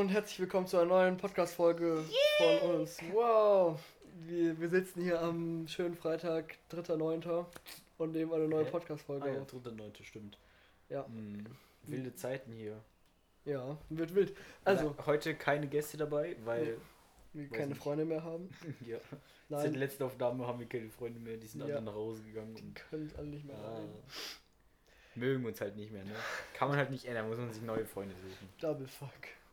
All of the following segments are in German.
und herzlich willkommen zu einer neuen Podcast-Folge von uns. Wow! Wir, wir sitzen hier am schönen Freitag, 3.9. und nehmen eine neue Hä? Podcast-Folge Ah ja, auf. dritte, neunte, stimmt. Ja. Hm, wilde Zeiten hier. Ja, wird wild. Also, Na, heute keine Gäste dabei, weil wir weiß keine nicht. Freunde mehr haben. ja, seit Nein, letzten Aufnahme haben wir keine Freunde mehr, die sind Ja. alle nach Hause gegangen und können alle nicht mehr ah, rein. mögen uns halt nicht mehr, ne? Kann man halt nicht ändern, muss man sich neue Freunde suchen. Double Fuck.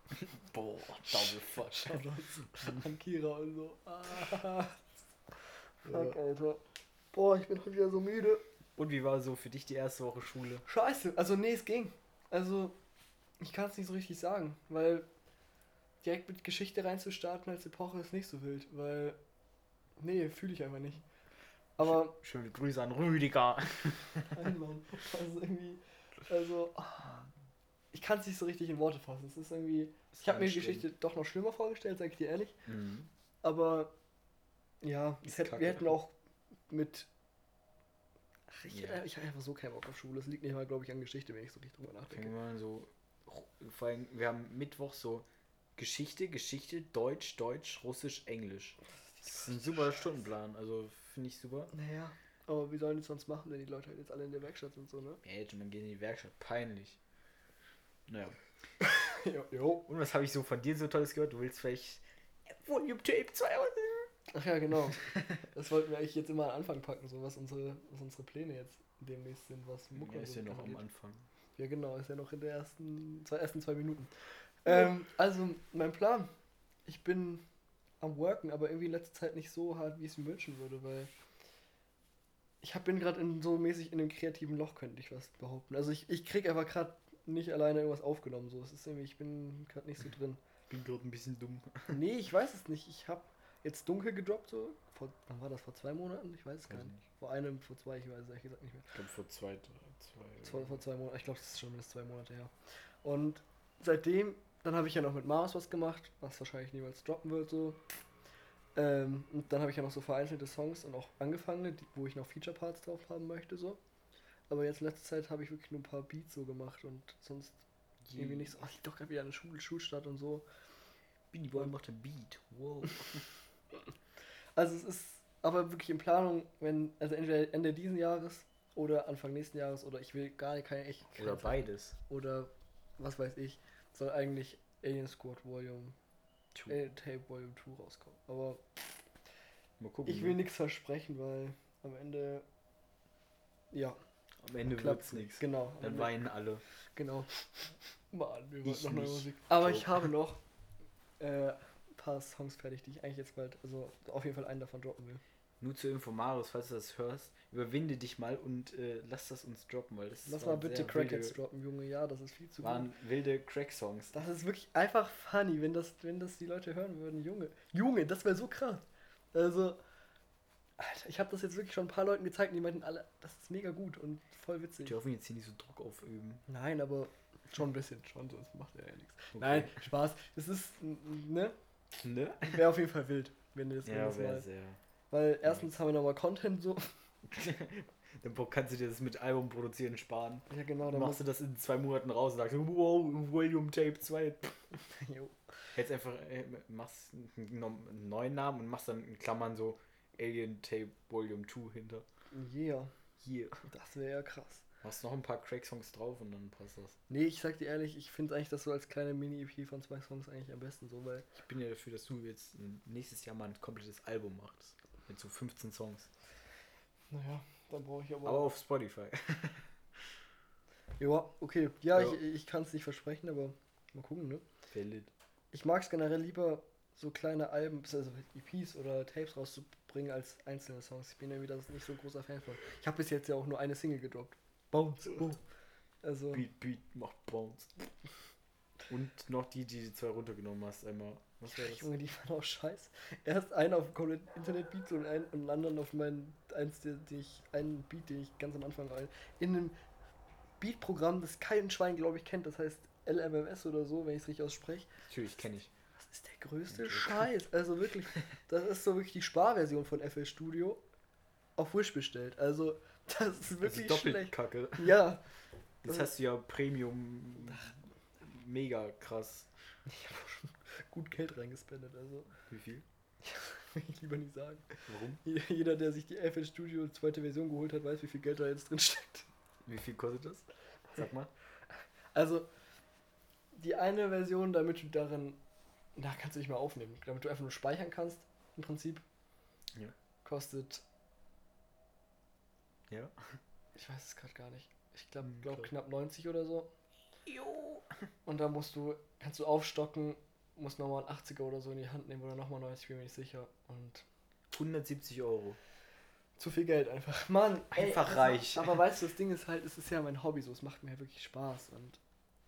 Boah, double fuck. Shoutouts an Kira und so. Ah. Fuck, Alter. Boah, ich bin heute wieder so müde. Und wie war so für dich die erste Woche Schule? Scheiße, also nee, es ging. Also, ich kann es nicht so richtig sagen, weil direkt mit Geschichte reinzustarten als Epoche ist nicht so wild, weil, nee, fühle ich einfach nicht. Aber, Schöne Grüße an Rüdiger. nein, Mann, also irgendwie, also, ah, ich kann es nicht so richtig in Worte fassen. Es ist irgendwie, ich habe mir die. Geschichte doch noch schlimmer vorgestellt, sag ich dir ehrlich, Mhm. aber, ja, hätte, wir hätten auch mit, ach, ich, Ja. ich habe einfach so keinen Bock auf Schule. Es liegt nicht mal, glaube ich, an Geschichte, wenn ich so richtig drüber nachdenke. Wir so. Vor allem, wir haben Mittwoch so Geschichte, Geschichte, Deutsch, Deutsch, Russisch, Englisch. Das ist ein super Stundenplan, also finde ich super. Naja, aber wie sollen die es sonst machen, wenn die Leute halt jetzt alle in der Werkstatt sind, so, ne? Ey, man geht in die Werkstatt, peinlich. Naja. jo, jo. Und was habe ich so von dir so Tolles gehört? Du willst vielleicht Volume Tape 2 Ach ja, genau. Das wollten wir eigentlich jetzt immer am Anfang packen, so was unsere, was unsere Pläne jetzt demnächst sind, was Mucke Ja, ist ja noch am. Anfang. Ja, genau, ist ja noch in der ersten, zwei, ersten zwei Minuten. Ähm, also, mein Plan. Ich bin am Worken, aber irgendwie in letzter Zeit nicht so hart, wie ich es mir wünschen würde, weil ich hab, bin gerade so mäßig in einem kreativen Loch, könnte ich was behaupten. Also ich, ich krieg einfach gerade nicht alleine irgendwas aufgenommen. So. Es ist irgendwie, ich bin gerade nicht so drin. Bin gerade ein bisschen dumm. Nee, ich weiß es nicht. Ich habe jetzt dunkel gedroppt, so. Vor, wann war das? Vor zwei Monaten? Ich weiß es gar nicht. nicht. Vor einem, vor zwei, ich weiß es ehrlich gesagt nicht mehr. Ich glaube vor zwei, drei, zwei. Vor, vor zwei Monaten, ich glaube, das ist schon mindestens zwei Monate her. Und seitdem, dann habe ich ja noch mit Mars was gemacht, was wahrscheinlich niemals droppen wird, so. Ähm, und dann habe ich ja noch so vereinzelte Songs und auch angefangene, die, wo ich noch Feature-Parts drauf haben möchte, so. Aber jetzt in letzter Zeit habe ich wirklich nur ein paar Beats so gemacht und sonst irgendwie nicht so. Ach, ich doch gerade wieder eine Schul Schulstadt und so. Beanie Boy macht ein Beat. Wow. Also es ist aber wirklich in Planung, wenn, also entweder Ende diesen Jahres oder Anfang nächsten Jahres oder ich will gar keine echt Oder beides. oder was weiß ich, soll eigentlich Alien Squad Volume Two. äh, Tape Volume 2 rauskommen. Aber Mal gucken. ich will ne? nichts versprechen, weil am Ende ja, Am Ende klappt wird's nichts. Genau. Dann weinen alle. Genau. Mann, wir wollten noch neue. Musik. Aber ich habe noch äh, ein paar Songs fertig, die ich eigentlich jetzt bald, also auf jeden Fall einen davon droppen will. Nur zur Info, Marius, falls du das hörst, überwinde dich mal und äh, lass das uns droppen, weil das Lass waren mal bitte Crackheads droppen, Junge. Ja, das ist viel zu gut. waren wilde Crack-Songs. Das ist wirklich einfach funny, wenn das, wenn das die Leute hören würden. Junge, Junge, das wäre so krass. Also, Alter, ich habe das jetzt wirklich schon ein paar Leuten gezeigt und die meinten alle, das ist mega gut und voll Die witzig. dürfen jetzt hier nicht so Druck aufüben. Nein, aber schon ein bisschen, schon, sonst macht er ja nichts. Okay. Nein, Spaß. Es ist, ne? Ne? Wäre auf jeden Fall wild, wenn das, wenn Ja, das mal. sehr. Weil erstens haben wir nochmal Content so. Dann kannst du dir das mit Album produzieren sparen. Ja, genau, Dann machst du das in zwei Monaten raus und sagst, wow, Volume Tape 2. Jo. Jetzt einfach, äh, machst einen neuen Namen und machst dann in Klammern so Alien Tape Volume 2 hinter. Yeah, Hier. das wäre ja krass. Machst noch ein paar Crack-Songs drauf und dann passt das. Nee, ich sag dir ehrlich, ich finde eigentlich das so als kleine Mini-EP von zwei Songs eigentlich am besten so, weil Ich bin ja dafür, dass du jetzt nächstes Jahr mal ein komplettes Album machst. Mit so 15 Songs. Naja, dann brauche ich aber. Aber auf Spotify. ja, okay. Ja, Ja. ich, ich kann es nicht versprechen, aber mal gucken, ne? Valid. Ich mag es generell lieber, so kleine Alben, also EPs oder Tapes rauszubringen als einzelne Songs. Ich bin ja wieder nicht so ein großer Fan von. Ich habe bis jetzt ja auch nur eine Single gedroppt. Bounce. Oh. Also, Beat, Beat, macht Bounce. Und noch die, die du zwei runtergenommen hast, einmal. Was war das? Junge, die waren auch scheiße. Erst einen auf dem Internetbeat und einen, einen anderen auf meinen, eins, der, den ich, einen Beat, den ich ganz am Anfang rein. In einem Beatprogramm, das kein Schwein, glaube ich, kennt, das heißt LMMS oder so, wenn ich es richtig ausspreche. Natürlich kenne ich. Das ist der größte. Scheiß. Also wirklich, das ist so wirklich die Sparversion von FL Studio auf Wish bestellt. Also, das ist wirklich also doppelt schlecht. kacke. Ja. Das Das- hast du ja Premium mega krass. Ich habe gut Geld reingespendet. Also, Wie viel? ich lieber nicht sagen. Warum? Jeder, der sich die FL Studio zweite Version geholt hat, weiß, wie viel Geld da jetzt drin steckt. Wie viel kostet das? Sag mal. Also, die eine Version, damit du darin, da kannst du nicht mehr aufnehmen, damit du einfach nur speichern kannst, im Prinzip, Ja. kostet, Ja. ich weiß es gerade gar nicht, ich glaube Hm, glaub knapp 90 oder so. Jo. Und da musst du, kannst du aufstocken, musst nochmal einen 80er oder so in die Hand nehmen oder nochmal 90, bin mir nicht sicher. Und 170 Euro. zu viel Geld einfach. Mann, Einfach das reich. Aber weißt du, das Ding ist halt, es ist ja mein Hobby so, es macht mir wirklich Spaß. Und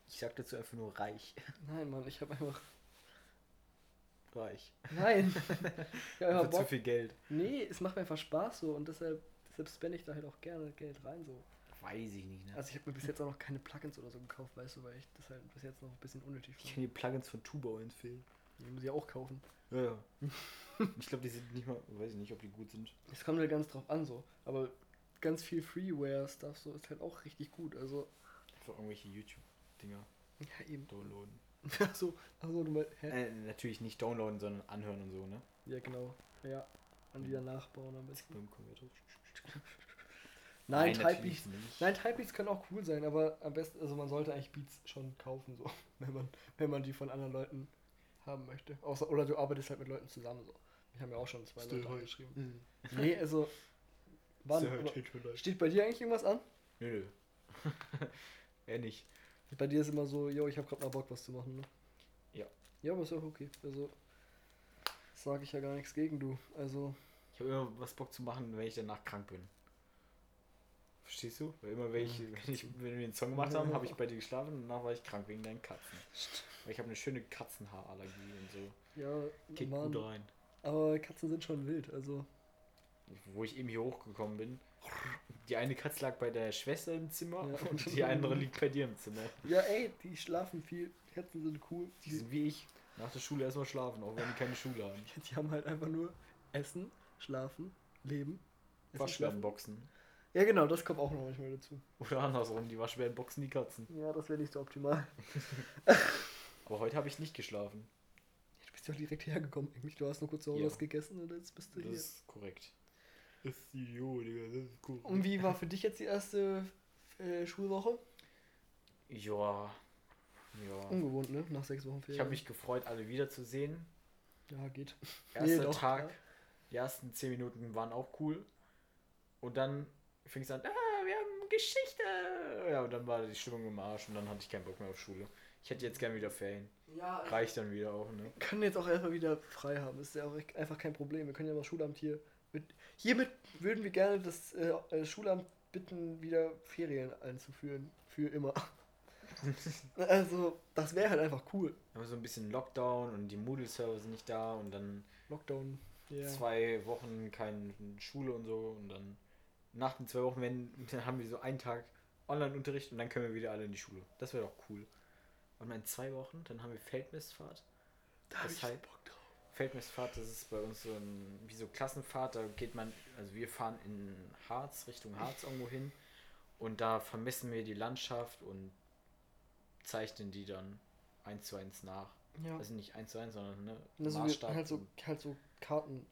Ich sag dazu einfach nur reich. nein, Mann, ich habe einfach, Reich. nein. ich hab einfach Einfach zu viel Geld. Nee, es macht mir einfach Spaß so und deshalb, deshalb spende ich da halt auch gerne Geld rein so. Weiß ich nicht, ne? Also ich habe mir bis jetzt auch noch keine Plugins oder so gekauft, weißt du, weil ich das halt bis jetzt noch ein bisschen unnötig ich finde. kann die Plugins von Tubo empfehlen. Die muss ich auch kaufen. Ja, ja. ich glaube, die sind nicht mal, weiß ich nicht, ob die gut sind. Es kommt halt ganz drauf an so, aber ganz viel Freeware-Stuff so ist halt auch richtig gut, also Einfach irgendwelche YouTube-Dinger ja eben. downloaden. Achso, achso, du meinst, hä? Äh, natürlich nicht downloaden, sondern anhören und so, ne? Ja genau, ja. Und wieder nachbauen am besten. Nein, natürlich Typebeats. Nein, Typebeats können auch cool sein, aber am besten, also man sollte eigentlich Beats schon kaufen, so, wenn man, wenn man die von anderen Leuten haben möchte. Außer, oder du arbeitest halt mit Leuten zusammen, so. Wir haben ja auch schon zwei Still Leute high. angeschrieben. Nee, also. Wann? Steht bei dir eigentlich irgendwas an? Nö, nö. er nicht. Bei dir ist immer so, yo, ich hab grad mal Bock, was zu machen, ne? Ja. Ja, aber ist auch okay. Also, sage ich ja gar nichts gegen du. Also, Ich habe immer was Bock zu machen, wenn ich danach krank bin. Verstehst du? Weil immer wenn, ich, wenn, ich, wenn wir den Song gemacht haben, habe ich bei dir geschlafen und danach war ich krank wegen deinen Katzen. Weil ich habe eine schöne Katzenhaarallergie und so. ja, Geht Mann, gut rein. aber Katzen sind schon wild, also. Wo ich eben hier hochgekommen bin. Die eine Katze lag bei der Schwester im Zimmer Ja. und die andere liegt bei dir im Zimmer. Ja, ey, die schlafen viel. Katzen sind cool. Die sind wie ich. Nach der Schule erstmal schlafen, auch wenn die keine Schule haben. Die haben halt einfach nur Essen, Schlafen, Leben. Essen, schlafen. Waschbärenboxen. Ja, genau, das kommt auch noch manchmal dazu. Oder andersrum, die Waschbärenboxen die Katzen. Ja, das wäre nicht so optimal. Aber heute habe ich nicht geschlafen. Du bist ja auch direkt hergekommen. Eigentlich, du hast nur kurz zu Hause Ja. was gegessen und jetzt bist du Das hier. ist korrekt. Das ist jo, Digga, das ist cool. Und wie war für dich jetzt die erste äh, Schulwoche? Ja. Ja. Ungewohnt, ne? Nach sechs Wochen Ferien. Ich habe mich gefreut, alle wiederzusehen. Ja, geht. Erster doch, Tag, klar. die ersten 10 Minuten waren auch cool. Und dann fing es an, ah, wir haben Geschichte. Ja, und dann war die Stimmung im Arsch und dann hatte ich keinen Bock mehr auf Schule. Ich hätte jetzt gern wieder Ferien. Ja, Reicht dann wieder auch, ne? wir können jetzt auch erstmal wieder frei haben. Ist ja auch echt- einfach kein Problem. Wir können ja das Schulamt hier. Mit, hiermit würden wir gerne das äh, äh, Schulamt bitten, wieder Ferien einzuführen. Für immer. also, das wäre halt einfach cool. Aber so ein bisschen Lockdown und die Moodle-Server sind nicht da und dann Lockdown. Ja. zwei Wochen keine Schule und so und dann nach den zwei Wochen wenn, dann haben wir so einen Tag Online-Unterricht und dann können wir wieder alle in die Schule. Das wäre doch cool. Und in zwei Wochen, dann haben wir Feldmessfahrt. Da hab das ich halt- Bock drauf. Feldmessfahrt, das ist bei uns so ein, wie so Klassenfahrt, da geht man, also wir fahren in Harz, Richtung Harz irgendwo hin und da vermessen wir die Landschaft und zeichnen die dann eins zu eins nach. Ja. Also nicht eins zu eins, sondern ne, Also Maßstab halt so, halt so Karten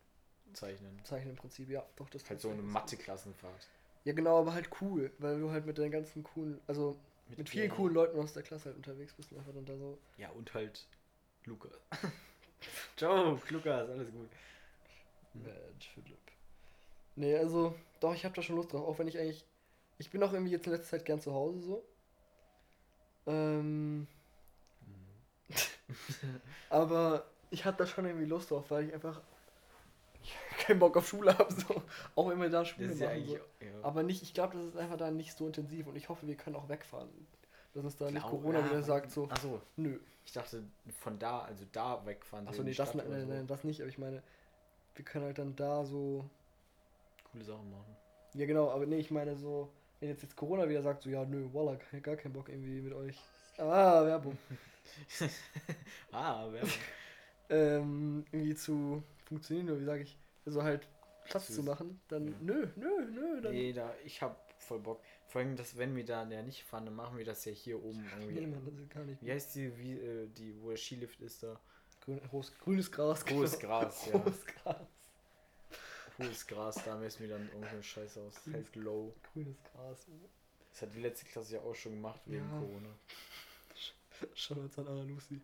zeichnen. zeichnen im Prinzip, ja, doch, das Halt so eine. Mathe-Klassenfahrt. Ja, genau, aber halt cool, weil du halt mit deinen ganzen coolen, also mit, vielen Lehrer. coolen Leuten aus der Klasse halt unterwegs bist und einfach dann da so. Ja, und halt Lukas. Joke, Lukas, alles gut. Mensch, Philipp. Nee, also, doch, ich hab da schon Lust drauf, auch wenn ich eigentlich. Ich bin auch irgendwie jetzt in letzter Zeit gern zu Hause so. Ähm, aber ich hab da schon irgendwie Lust drauf, weil ich einfach keinen Bock auf Schule habe, so. Auch wenn wir da Schule Das ja machen. eigentlich. so. Ja. Aber nicht, ich glaube, das ist einfach da nicht so intensiv und ich hoffe, wir können auch wegfahren. Dass uns da nicht Klar, Corona ja, wieder sagt, so, Achso, nö. ich dachte von da, also da wegfahren. Achso, so nee, das, nein, nein, so. nein, das nicht, aber ich meine, wir können halt dann da so. Coole Sachen machen. Ja, genau, aber nee, ich meine so, wenn jetzt, jetzt Corona wieder sagt, so, ja, nö, Walla, gar keinen Bock irgendwie mit euch. Ah, Werbung. ah, Werbung. ähm, irgendwie zu funktionieren, oder wie sage ich, also halt Platz Zu- zu machen, dann ja. nö, nö, nö, dann. nee, da, ich hab voll Bock. Vor allem, dass wenn wir da ja nicht fahren, dann machen wir das ja hier oben irgendwie. Nee, Mann, das ist gar nicht. Wie heißt die, wie, äh, die, wo der Skilift ist da? grün, hohes, grünes Gras. Hohes genau. Gras, ja. Hohes Gras. Hohes Gras, da messen wir dann irgendeinen Scheiß aus. Fällt low. Grünes Gras. Das hat die letzte Klasse ja auch schon gemacht wegen Ja. Corona. Schauen wir uns an, Anna Lucy.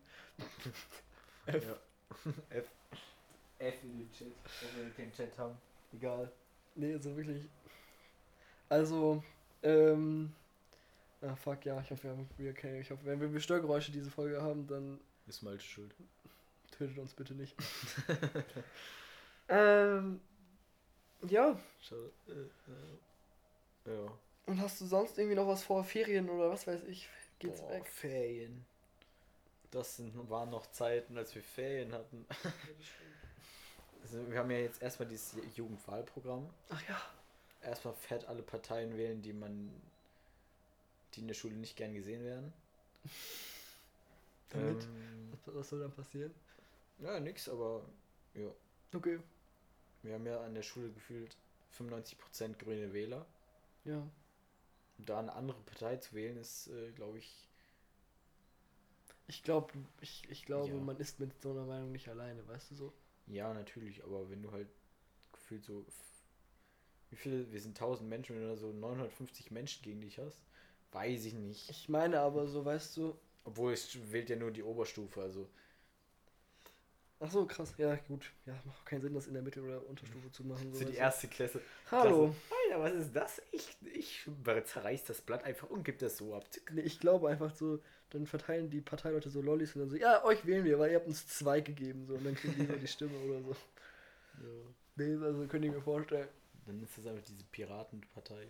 Ja. F. F in den Chat. Wenn wir keinen Chat haben. Egal. Nee, also wirklich. Also, ähm. Ah, fuck, ja, ich hoffe, wir haben wir okay. Ich hoffe, wenn wir Störgeräusche diese Folge haben, dann Ist Malte schuld. tötet uns bitte nicht. ähm. Ja, Schau, äh, äh. Ja. und hast du sonst irgendwie noch was vor Ferien oder was weiß ich? Geht's Boah, weg? Ferien. Das sind, waren noch Zeiten, als wir Ferien hatten. Also wir haben ja jetzt erstmal dieses Jugendwahlprogramm. Ach ja. Erstmal fett alle Parteien wählen, die man, die in der Schule nicht gern gesehen werden. Damit? Ähm, Was, soll dann passieren? ja, nix, aber ja. Okay. Wir haben ja an der Schule gefühlt 95% grüne Wähler. Ja. Und da eine andere Partei zu wählen, ist, äh, glaube ich, Ich glaube, ich, ich glaube, Ja. man ist mit so einer Meinung nicht alleine, weißt du so? Ja, natürlich, aber wenn du halt gefühlt so. Wie viele? Wir sind 1000 Menschen, wenn du so 950 Menschen gegen dich hast, weiß ich nicht. Ich meine aber so, weißt du. Obwohl es wählt ja nur die Oberstufe, also. Ach so, krass. Ja, gut. Ja, macht auch keinen Sinn, das in der Mittel- oder Unterstufe zu machen. So Für die erste Klasse. Hallo. Alter, was ist das? Ich, ich zerreiß das Blatt einfach und gib das so ab. Nee, ich glaube einfach so, dann verteilen die Parteileute so Lollis und dann so, ja, euch wählen wir, weil ihr habt uns zwei gegeben, so, und dann kriegen die so die Stimme oder so. Nee, also könnte ich mir vorstellen. Dann ist das einfach diese Piratenpartei.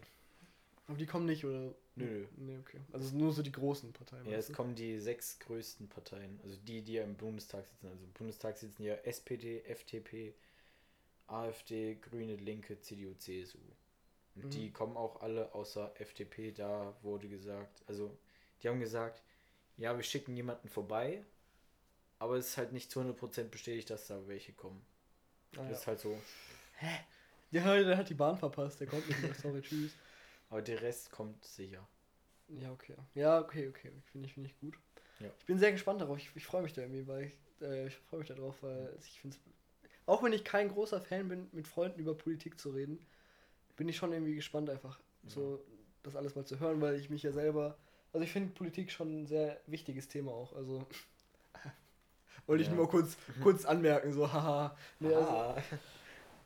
Aber die kommen nicht, oder? Nö, nö. Nee, okay. Also nur so die großen Parteien. Ja, es du? kommen die sechs größten Parteien, also die, die ja im Bundestag sitzen. Also im Bundestag sitzen ja SPD, FDP, AfD, Grüne, Linke, CDU, CSU. Und Mhm. die kommen auch alle außer FDP, da wurde gesagt, also die haben gesagt, ja, wir schicken jemanden vorbei, aber es ist halt nicht zu 100% bestätigt, dass da welche kommen. Ah, Das ja. ist halt so. ja, der hat die Bahn verpasst, der kommt nicht mehr. Sorry, tschüss. Aber der Rest kommt sicher. Ja, okay. Ja, okay, okay. Finde ich, finde ich gut. Ja. Ich bin sehr gespannt darauf. Ich, ich freue mich da irgendwie, weil ich, äh, ich freue mich darauf, weil ich finde auch wenn ich kein großer Fan bin, mit Freunden über Politik zu reden, bin ich schon irgendwie gespannt, einfach so das alles mal zu hören, weil ich mich ja selber, also ich finde Politik schon ein sehr wichtiges Thema auch. Also wollte ich Ja. nur mal kurz, kurz anmerken, so haha. Nee, also,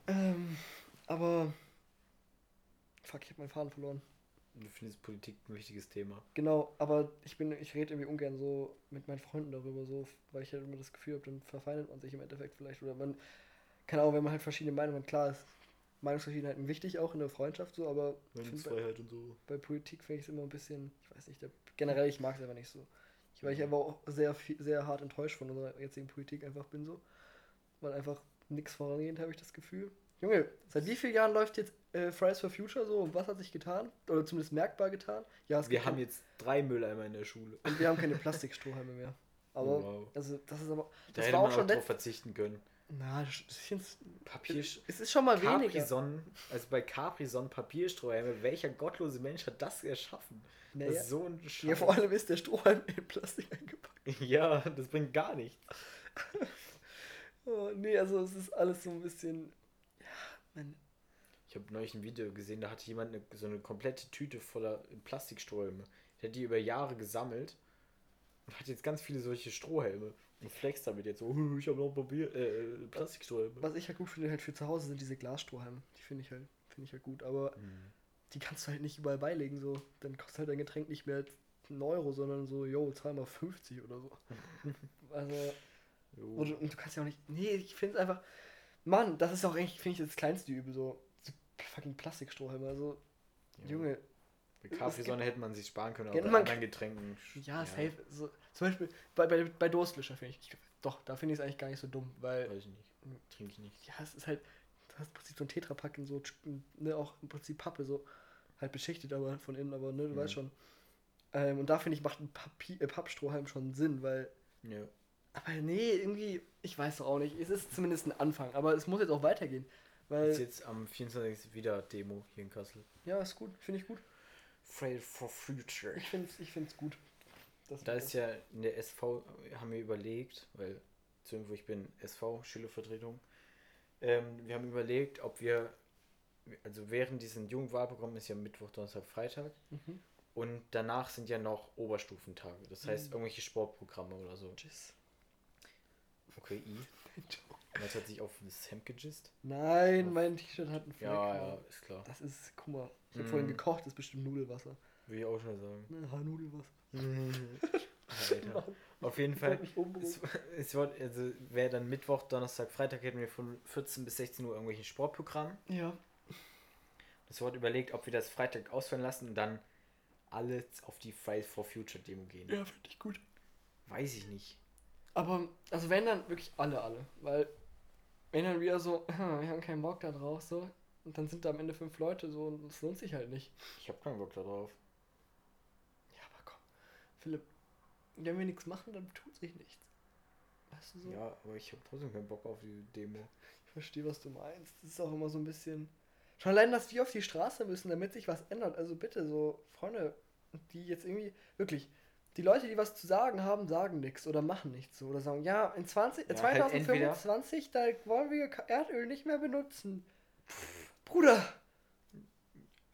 ähm, aber fuck, ich habe meinen Faden verloren. Du findest Politik ein wichtiges Thema. Genau, aber ich bin, ich rede irgendwie ungern so mit meinen Freunden darüber, so, weil ich halt immer das Gefühl habe, dann verfeindet man sich im Endeffekt vielleicht. Oder man, keine Ahnung, wenn man halt verschiedene Meinungen hat, klar ist Meinungsverschiedenheiten wichtig auch in der Freundschaft so, aber Meinungsfreiheit und so. bei Politik finde ich es immer ein bisschen, ich weiß nicht, der, generell ich mag es einfach nicht so. Ich, weil ich einfach auch sehr, viel, sehr hart enttäuscht von unserer jetzigen Politik einfach bin so. Weil einfach nichts vorangeht, habe ich das Gefühl. Junge, seit wie vielen Jahren läuft jetzt äh, Fridays for Future so und was hat sich getan? Oder zumindest merkbar getan? Ja, es Wir haben jetzt drei Mülleimer in der Schule. und wir haben keine Plastikstrohhalme mehr. Aber, Wow. also, das ist aber. Da Das hätte war man auch auch schon drauf verzichten können. Na, das Papier. es ist schon mal weniger. Capri-Sonne, also bei Capri-Sonne Papierstrohhalme, welcher gottlose Mensch hat das erschaffen? Das Naja. ist so ein Scheiß. Ja, vor allem ist der Strohhalm in Plastik eingepackt. Ja, das bringt gar nichts. Oh, nee, also es ist alles so ein bisschen. Ja, man, Ich habe neulich ein Video gesehen, da hatte jemand eine, so eine komplette Tüte voller Plastikstrohhalme. Der hat die über Jahre gesammelt und hat jetzt ganz viele solche Strohhelme. Und flext damit jetzt so, "Hu, ich habe noch Papier, äh, Plastikstrohhalme. was ich halt gut finde, halt für zu Hause sind diese Glasstrohhalme. Die finde ich halt, finde ich halt gut. Aber Hm. die kannst du halt nicht überall beilegen. So. Dann kostet halt dein Getränk nicht mehr 1 Euro, sondern so, yo, zahl mal 50 oder so. Also. Und, und du kannst ja auch nicht. Nee, ich finde es einfach. Mann, das ist auch eigentlich, finde ich, das kleinste Übel, so, so fucking Plastikstrohhalme. Also, Ja. Junge, Bei Capri-Sonne hätte man sich sparen können, aber Ja, bei anderen Getränken. ja, safe. So, zum Beispiel bei, bei, bei Durstlöscher finde ich, ich. Doch, da finde ich es eigentlich gar nicht so dumm, weil. Weiß ich nicht. Trinke ich nicht. Ja, es ist halt. Du hast im Prinzip so ein Tetrapack in so. Ne, auch im Prinzip Pappe, so. Halt beschichtet, aber von innen, aber ne, du Mhm. weißt schon. Ähm, und da finde ich, macht ein Papier, äh, Pappstrohhalm schon Sinn, weil. Ja. Aber nee, irgendwie. Ich weiß doch auch nicht. Es ist zumindest ein Anfang, aber es muss jetzt auch weitergehen. Weil. Ist jetzt am 24. wieder Demo hier in Kassel. Ja, ist gut. Finde ich gut. Friday for Future. Ich finde es ich find's gut. Dass Da ist ja in der SV, haben wir überlegt, weil beziehungsweise ich bin SV, Schülervertretung. Ähm, wir haben überlegt, ob wir, also während diesem Jugendwahlprogramm ist ja Mittwoch, Donnerstag, Freitag. Mhm. Und danach sind ja noch Oberstufentage. Das heißt, Mhm. irgendwelche Sportprogramme oder so. Tschüss. Okay, I. Das hat sich auf das Hemd gejist. Nein, mein T-Shirt hat einen Fleck. Ja, ja, ist klar. Das ist, guck mal, ich habe Mhm. vorhin gekocht, das ist bestimmt Nudelwasser. Will ich auch schon sagen. Haarnudelwasser. Alter. Auf jeden Fall. Es, es wird, also wäre dann Mittwoch, Donnerstag, Freitag hätten wir von 14 bis 16 Uhr irgendwelchen Sportprogramm. Ja. Es wird überlegt, ob wir das Freitag ausfallen lassen und dann alle auf die Fridays for Future Demo gehen. Ja, finde ich gut. Weiß ich nicht. Aber, also wenn dann wirklich alle, alle. Weil, wenn dann wieder so, wir haben keinen Bock da drauf, so, und dann sind da am Ende fünf Leute so und es lohnt sich halt nicht. Ich habe keinen Bock aber komm, Philipp, wenn wir nichts machen, dann tut sich nichts. Weißt du so? Ja, aber ich habe trotzdem keinen Bock auf die Demo. Ich verstehe, was du meinst. Das ist auch immer so ein bisschen. Schon allein, dass wir auf die Straße müssen, damit sich was ändert. Also bitte, so, Freunde, die jetzt irgendwie, wirklich, die Leute, die was zu sagen haben, sagen nichts oder machen nichts so. Oder sagen, ja, in 20, äh, Ja, halt 2025, da wollen wir Erdöl nicht mehr benutzen. Bruder!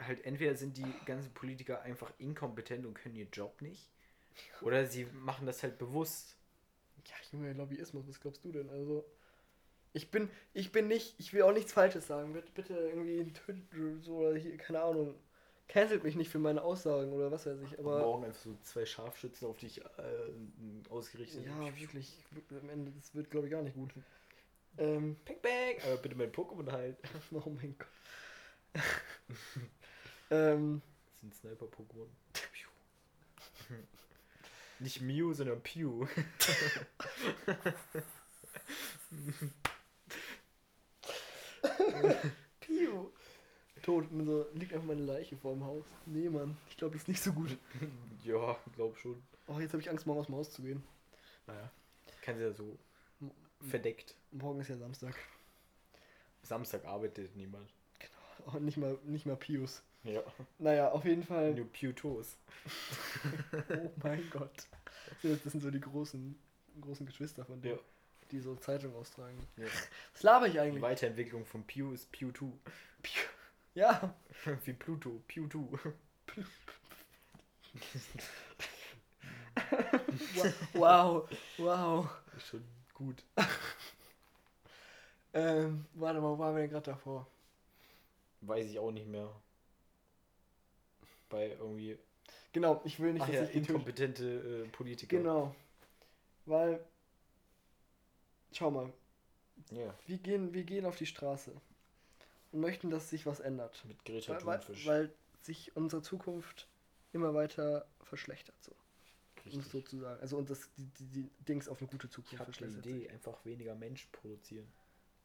Halt entweder sind die ganzen Politiker einfach inkompetent und können ihren Job nicht. Oder sie machen das halt bewusst. Ja, Junge, Lobbyismus, was glaubst du denn? Also, ich bin, ich bin nicht, ich will auch nichts Falsches sagen. Bitte, bitte irgendwie so oder hier, keine Ahnung. Cancelt mich nicht für meine Aussagen oder was weiß ich, aber. morgen einfach so zwei Scharfschützen auf dich äh, ausgerichtet. Ja, wirklich, am Ende, das wird, glaube ich, gar nicht gut. Ähm, Ping, bang. Aber bitte mein Pokémon halt. oh mein Gott. ähm, Das sind Sniper-Pokémon. Nicht Mew, sondern Pew. Pio. Tot, und so liegt einfach meine Leiche vor dem Haus. Nee, Mann, ich glaube, das ist nicht so gut. ja, glaub schon. Oh, jetzt habe ich Angst, morgen aus dem Haus zu gehen. Naja. Kann sie ja so verdeckt. Morgen ist ja Samstag. Samstag arbeitet niemand. Oh, nicht mal, nicht mal Pius. Ja. Naja, auf jeden Fall. Nur Pew-Toes. Oh mein Gott. Das sind so die großen, großen Geschwister von denen, Ja. die so Zeitung austragen. ja. Was laber ich Die eigentlich? Weiterentwicklung von Pew ist Pew2. Ja. Wie Pluto. Pew2. Wow. Wow. Ist schon gut. Ähm, warte mal, wo waren wir denn gerade davor? Weiß ich auch nicht mehr. Bei irgendwie. Genau, ich will nicht, Ach dass ja, ich inkompetente äh, Politiker. Genau. Weil, schau mal, Ja. wir gehen, wir gehen auf die Straße und möchten, dass sich was ändert. Mit Greta Weil, weil, Thunfisch. weil sich unsere Zukunft immer weiter verschlechtert, so. Um es Richtig. so zu sagen. Also und das, die, die, die Dings auf eine gute Ich Zukunft die verschlechtert. Idee, einfach weniger Mensch produzieren.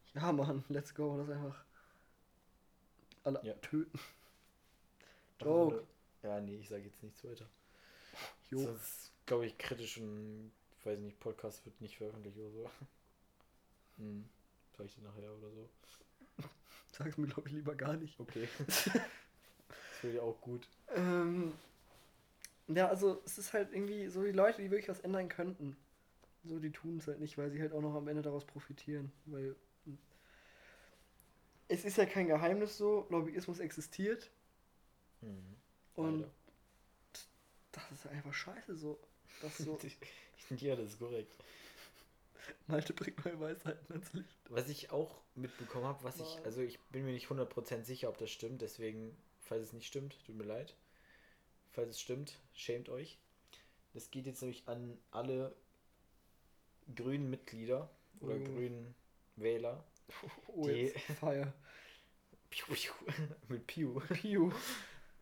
sich. Ja, Mann, let's go. Das einfach alle Ja. töten. Joke. Ja, nee, ich sage jetzt nichts weiter. Jo. Sonst glaube ich kritisch und ich weiß nicht, Podcast wird nicht veröffentlicht oder so. Hm. Sag ich dir nachher oder so. Sag's mir, glaube ich, lieber gar nicht. Okay. das wäre ja auch gut. Ähm, ja, also es ist halt irgendwie so die Leute, die wirklich was ändern könnten. So, die tun es halt nicht, weil sie halt auch noch am Ende daraus profitieren. Weil. Es ist ja kein Geheimnis so, Lobbyismus existiert Mhm. und Leider. das ist einfach scheiße so. Das so, ja, das ist korrekt. Malte bringt neue Weisheiten ans Licht. Was ich auch mitbekommen habe, was ich, Wow. also ich bin mir nicht 100% sicher, ob das stimmt, deswegen, falls es nicht stimmt, tut mir leid. Falls es stimmt, schämt euch. Das geht jetzt nämlich an alle grünen Mitglieder oder Oh. grünen Wähler. Oh, Die- jetzt Feier. Piu, piu, Mit Piu. Piu.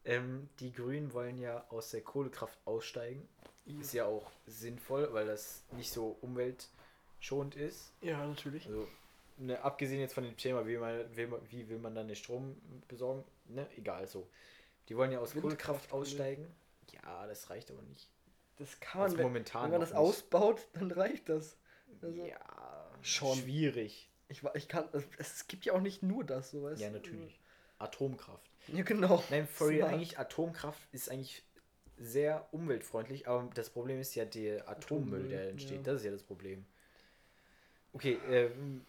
Ähm, die Grünen wollen ja aus der Kohlekraft aussteigen. Ist ja auch sinnvoll, weil das nicht so umweltschonend ist. Ja, natürlich. Also, ne, abgesehen jetzt von dem Thema, wie, man, will man, wie will man dann den Strom besorgen, ne, egal so. Die wollen ja aus Windkraft, Kohlekraft aussteigen. Ja, das reicht aber nicht. Das kann man, Also wenn, momentan wenn man das nicht. ausbaut, dann reicht das. Also, ja, schon. schwierig. Ich, ich kann, es, gibt ja auch nicht nur das, so weißt Ja, natürlich. Atomkraft. Ja, genau. Nein, Smart. eigentlich Atomkraft ist eigentlich sehr umweltfreundlich, aber das Problem ist ja der Atommüll, der Atommüll, entsteht. ja. Das ist ja das Problem. Okay, ähm,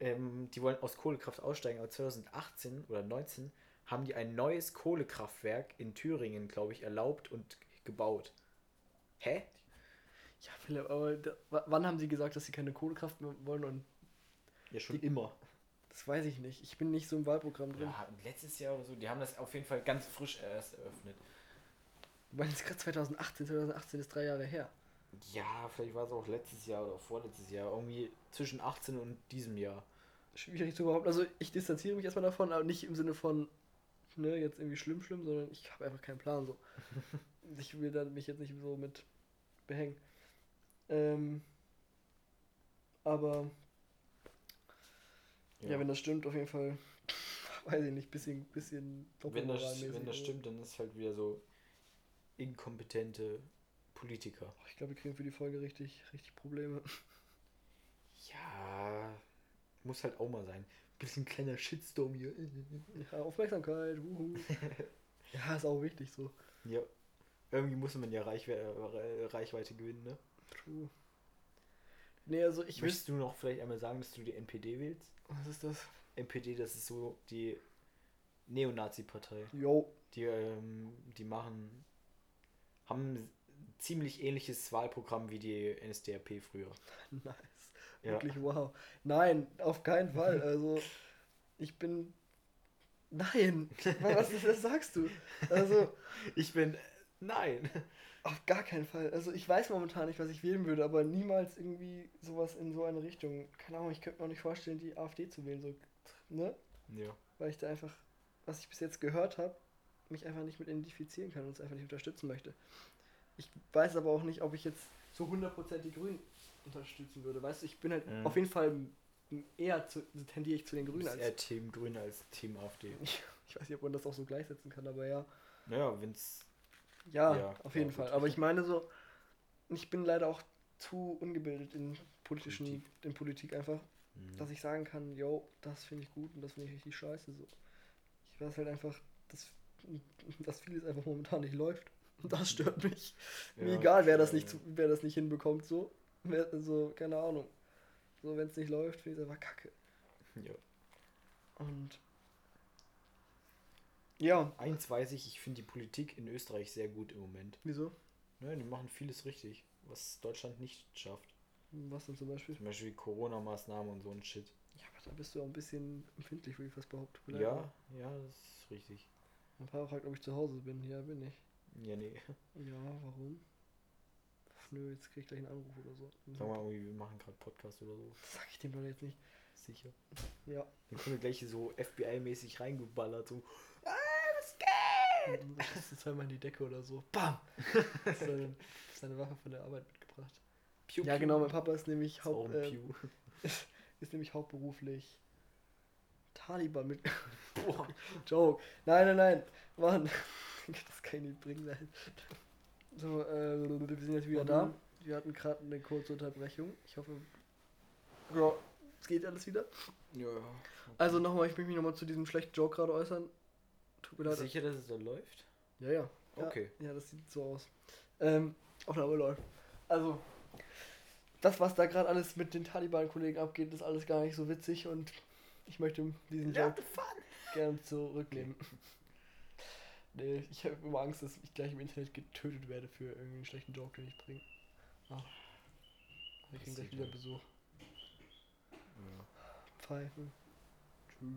ähm, die wollen aus Kohlekraft aussteigen, aber 2018 oder 19 haben die ein neues Kohlekraftwerk in Thüringen, glaube ich, erlaubt und gebaut. Hä? Ja, Philipp, aber da, wann haben sie gesagt, dass sie keine Kohlekraft mehr wollen? Und Ja, schon Die- immer. das weiß ich nicht. Ich bin nicht so im Wahlprogramm drin. Ja, letztes Jahr oder so, die haben das auf jeden Fall ganz frisch erst eröffnet. Du meinst gerade 2018, 2018 ist drei Jahre her. Ja, vielleicht war es auch letztes Jahr oder vorletztes Jahr, irgendwie zwischen 18 und diesem Jahr. Schwierig zu behaupten. Also ich distanziere mich erstmal davon, aber nicht im Sinne von, ne, jetzt irgendwie schlimm, schlimm, sondern ich habe einfach keinen Plan so. ich will da mich jetzt nicht so mit behängen. Ähm, aber ja. wenn das stimmt, auf jeden Fall, weiß ich nicht, bisschen, bisschen wenn, das, wenn das aber stimmt, dann ist halt wieder so inkompetente Politiker. Ich glaube, wir kriegen für die Folge richtig, richtig Probleme. Ja, muss halt auch mal sein. Bisschen kleiner Shitstorm hier. Ja, Aufmerksamkeit, wuhu. ja, ist auch wichtig so. Ja. Irgendwie muss man ja Reichwe Reichweite gewinnen, ne? True. Nee, also ich. Möchtest du noch vielleicht einmal sagen, dass du die NPD wählst? Was ist das? NPD, das ist so die Neonazi-Partei. Yo. Die, ähm, die machen, haben ein ziemlich ähnliches Wahlprogramm wie die NSDAP früher. Nice. Ja. Wirklich wow. Nein, auf keinen Fall. Also, ich bin. Nein! Was, was sagst du? Also, Ich bin, nein. Auf gar keinen Fall. Also, ich weiß momentan nicht, was ich wählen würde, aber niemals irgendwie sowas in so eine Richtung. Keine Ahnung, ich könnte mir auch nicht vorstellen, die AfD zu wählen. So, ne? Ja. Weil ich da einfach, was ich bis jetzt gehört habe, mich einfach nicht mit identifizieren kann und es einfach nicht unterstützen möchte. Ich weiß aber auch nicht, ob ich jetzt so 100% die Grünen unterstützen würde. Weißt du, ich bin halt Mhm. auf jeden Fall eher zu, tendiere ich zu den Grünen als. eher Team Grün als Team AfD. Ich weiß nicht, ob man das auch so gleichsetzen kann, aber ja. Naja, wenn's. Ja, Ja, auf jeden gut. Fall. Aber ich meine so, ich bin leider auch zu ungebildet in politischen, Politik. in Politik einfach, hm, dass ich sagen kann, yo, das finde ich gut und das finde ich richtig scheiße. So. Ich weiß halt einfach, dass, dass vieles einfach momentan nicht läuft. Und das stört mich. Mir Ja, egal, wer das nicht, wer das nicht hinbekommt, so. Wer, so, keine Ahnung. So, wenn es nicht läuft, finde ich es einfach kacke. Ja. Und ja, Eins weiß ich, ich finde die Politik in Österreich sehr gut im Moment. wieso? Ne, die machen vieles richtig, was Deutschland nicht schafft. Was denn zum Beispiel? Zum Beispiel Corona-Maßnahmen und so ein Shit. Ja, aber da bist du auch ein bisschen empfindlich, würde ich fast behaupten. Vielleicht. Ja, ja, das ist richtig. Mein Papa fragt, ob ich zu Hause bin. Ja, bin ich. Ja, nee. Ja, warum? Nö, jetzt krieg ich gleich einen Anruf oder so. Sag mal irgendwie, wir machen gerade Podcast oder so. Das sag ich dem doch jetzt nicht. Sicher. Ja. Dann kommt gleich so FBI-mäßig reingeballert. So. Das ist zweimal in die Decke oder so. Bam! Ist seine, seine Waffe von der Arbeit mitgebracht. Piu, Ja, piu. genau, mein Papa ist nämlich, Ist Haupt, äh, Piu. ist nämlich hauptberuflich Taliban mit. Boah, Joke. Nein, nein, nein. Mann. Das kann ich nicht bringen. Nein. So, äh, wir sind jetzt wieder da. Wir hatten gerade eine kurze Unterbrechung. Ich hoffe. Ja, es geht alles wieder. Ja, ja. Also nochmal, ich möchte mich nochmal zu diesem schlechten Joke gerade äußern. Tut mir leid. Sicher, dass es da läuft? Ja, ja. Okay. Ja, das sieht so aus. Ähm, Aufnahme läuft. Also, das, was da gerade alles mit den Taliban-Kollegen abgeht, ist alles gar nicht so witzig und ich möchte diesen Joke gerne zurücknehmen. nee, ich habe immer Angst, dass ich gleich im Internet getötet werde für irgendwie einen schlechten Joke, den ich bringe. Ah. Wir kriegen gleich wieder. Besuch. Ja. Pfeifen. Tschüss.